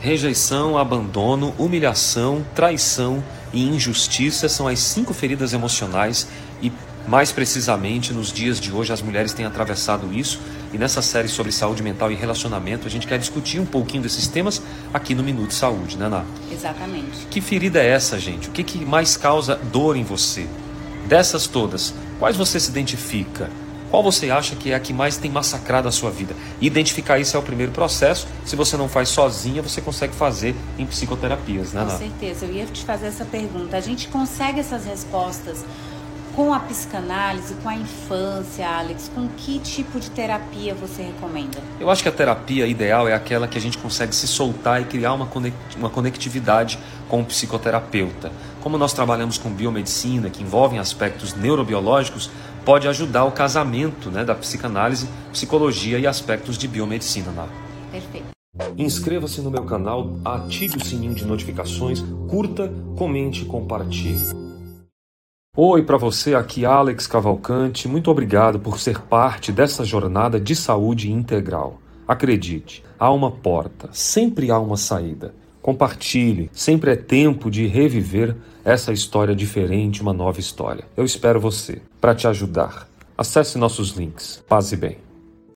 Rejeição, abandono, humilhação, traição e injustiça são as cinco feridas emocionais e, mais precisamente, nos dias de hoje as mulheres têm atravessado isso. E nessa série sobre saúde mental e relacionamento, a gente quer discutir um pouquinho desses temas aqui no Minuto Saúde, né, Ná? Exatamente. Que ferida é essa, gente? O que, que mais causa dor em você? Dessas todas, quais você se identifica? Qual você acha que é a que mais tem massacrado a sua vida? Identificar isso é o primeiro processo. Se você não faz sozinha, você consegue fazer em psicoterapias, né, Com certeza. Eu ia te fazer essa pergunta. A gente consegue essas respostas com a psicanálise, com a infância, Alex? Com que tipo de terapia você recomenda? Eu acho que a terapia ideal é aquela que a gente consegue se soltar e criar uma, uma conectividade com o psicoterapeuta. Como nós trabalhamos com biomedicina, que envolvem aspectos neurobiológicos, pode ajudar o casamento né, da psicanálise, psicologia e aspectos de biomedicina. Né? Perfeito. Inscreva-se no meu canal, ative o sininho de notificações, curta, comente e compartilhe. Oi para você, aqui Alex Cavalcante. Muito obrigado por ser parte dessa jornada de saúde integral. Acredite, há uma porta, sempre há uma saída. Compartilhe, sempre é tempo de reviver essa história diferente, uma nova história. Eu espero você para te ajudar. Acesse nossos links. Paz e bem.